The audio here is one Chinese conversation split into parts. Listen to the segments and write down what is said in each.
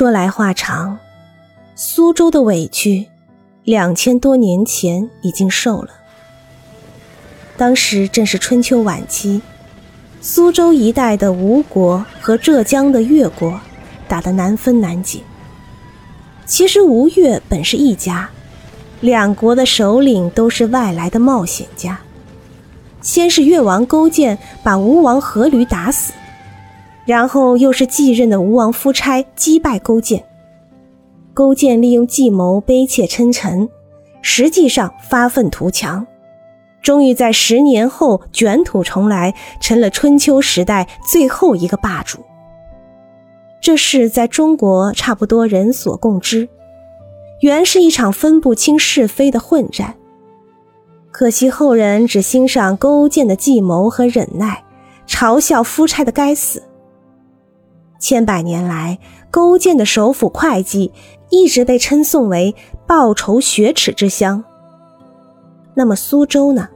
说来话长，苏州的委屈，两千多年前已经受了。当时正是春秋晚期，苏州一带的吴国和浙江的越国打得难分难解。其实吴越本是一家，两国的首领都是外来的冒险家。先是越王勾践把吴王阖闾打死。然后又是继任的吴王夫差击败勾践，勾践利用计谋卑怯称臣，实际上发愤图强，终于在十年后卷土重来，成了春秋时代最后一个霸主。这事在中国差不多人所共知，原是一场分不清是非的混战，可惜后人只欣赏勾践的计谋和忍耐，嘲笑夫差的该死。千百年来，勾践的首府会稽一直被称颂为报仇雪耻之乡。那么苏州呢？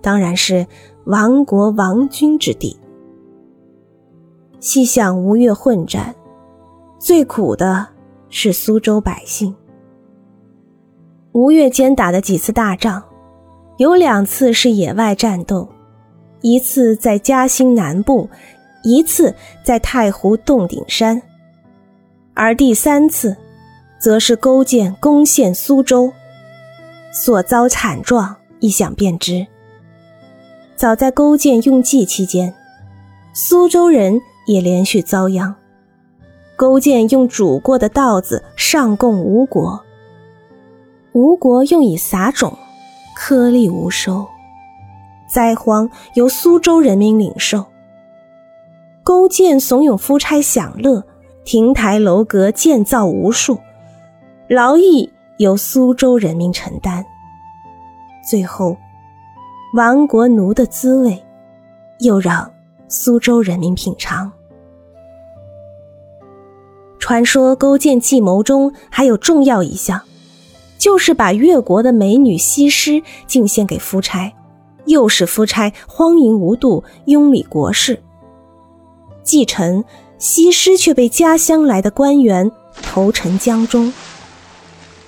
当然是亡国亡君之地。细想吴越混战，最苦的是苏州百姓。吴越间打的几次大仗，有两次是野外战斗，一次在嘉兴南部。一次在太湖洞顶山，而第三次，则是勾践攻陷苏州，所遭惨状，一想便知。早在勾践用计期间，苏州人也连续遭殃。勾践用煮过的稻子上供吴国，吴国用以撒种，颗粒无收，灾荒由苏州人民领受。勾践怂恿夫差享乐，亭台楼阁建造无数，劳役由苏州人民承担。最后，亡国奴的滋味，又让苏州人民品尝。传说勾践计谋中还有重要一项，就是把越国的美女西施进献给夫差，诱使夫差荒淫无度，拥立国事。继承西施却被家乡来的官员投沉江中，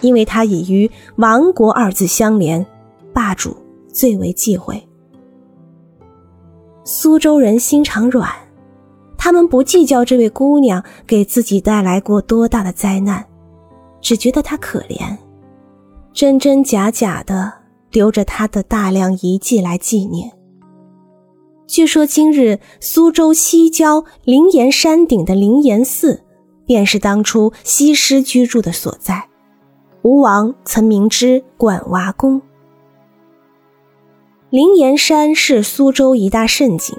因为他已与亡国二字相连，霸主最为忌讳。苏州人心肠软，他们不计较这位姑娘给自己带来过多大的灾难，只觉得她可怜，真真假假的留着她的大量遗迹来纪念。据说今日苏州西郊灵岩山顶的灵岩寺，便是当初西施居住的所在。吴王曾名之管娃宫。灵岩山是苏州一大胜景，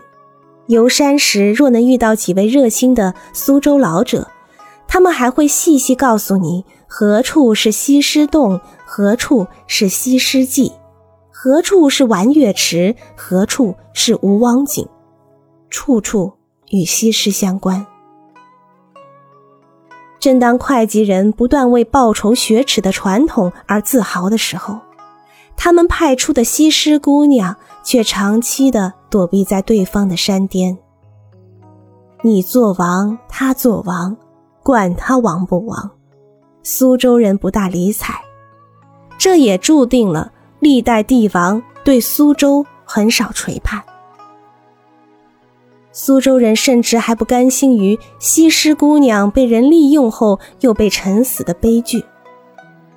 游山时若能遇到几位热心的苏州老者，他们还会细细告诉你何处是西施洞，何处是西施记。何处是玩月池？何处是吴王井？处处与西施相关。正当会稽人不断为报仇雪耻的传统而自豪的时候，他们派出的西施姑娘却长期的躲避在对方的山巅。你做王，他做王，管他王不王，苏州人不大理睬。这也注定了。历代帝王对苏州很少垂盼，苏州人甚至还不甘心于西施姑娘被人利用后又被沉死的悲剧。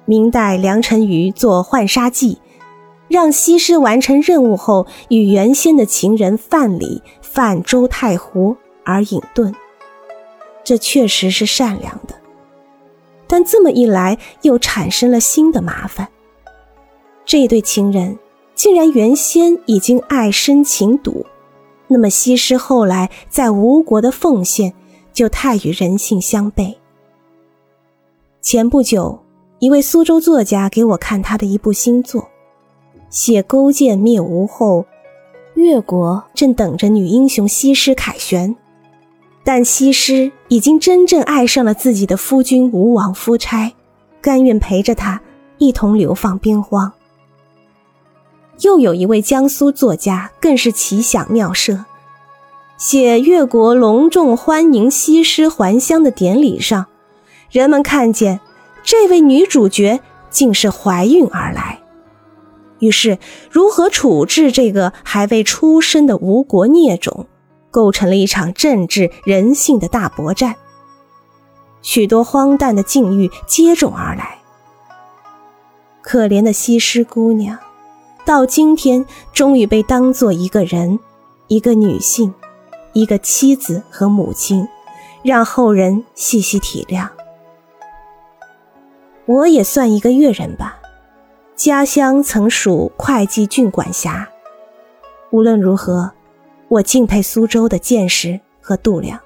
明代梁辰瑜做浣纱记，让西施完成任务后与原先的情人范蠡泛舟太湖而隐遁，这确实是善良的，但这么一来又产生了新的麻烦。这对情人竟然原先已经爱深情笃，那么西施后来在吴国的奉献就太与人性相悖。前不久，一位苏州作家给我看他的一部新作，写勾践灭吴后，越国正等着女英雄西施凯旋，但西施已经真正爱上了自己的夫君吴王夫差，甘愿陪着他一同流放边荒。又有一位江苏作家，更是奇想妙设，写越国隆重欢迎西施还乡的典礼上，人们看见这位女主角竟是怀孕而来。于是，如何处置这个还未出生的吴国孽种，构成了一场政治人性的大搏战。许多荒诞的境遇接踵而来。可怜的西施姑娘，到今天终于被当做一个人，一个女性，一个妻子和母亲，让后人细细体谅。我也算一个越人吧。家乡曾属会稽郡管辖。无论如何，我敬佩苏州的见识和度量。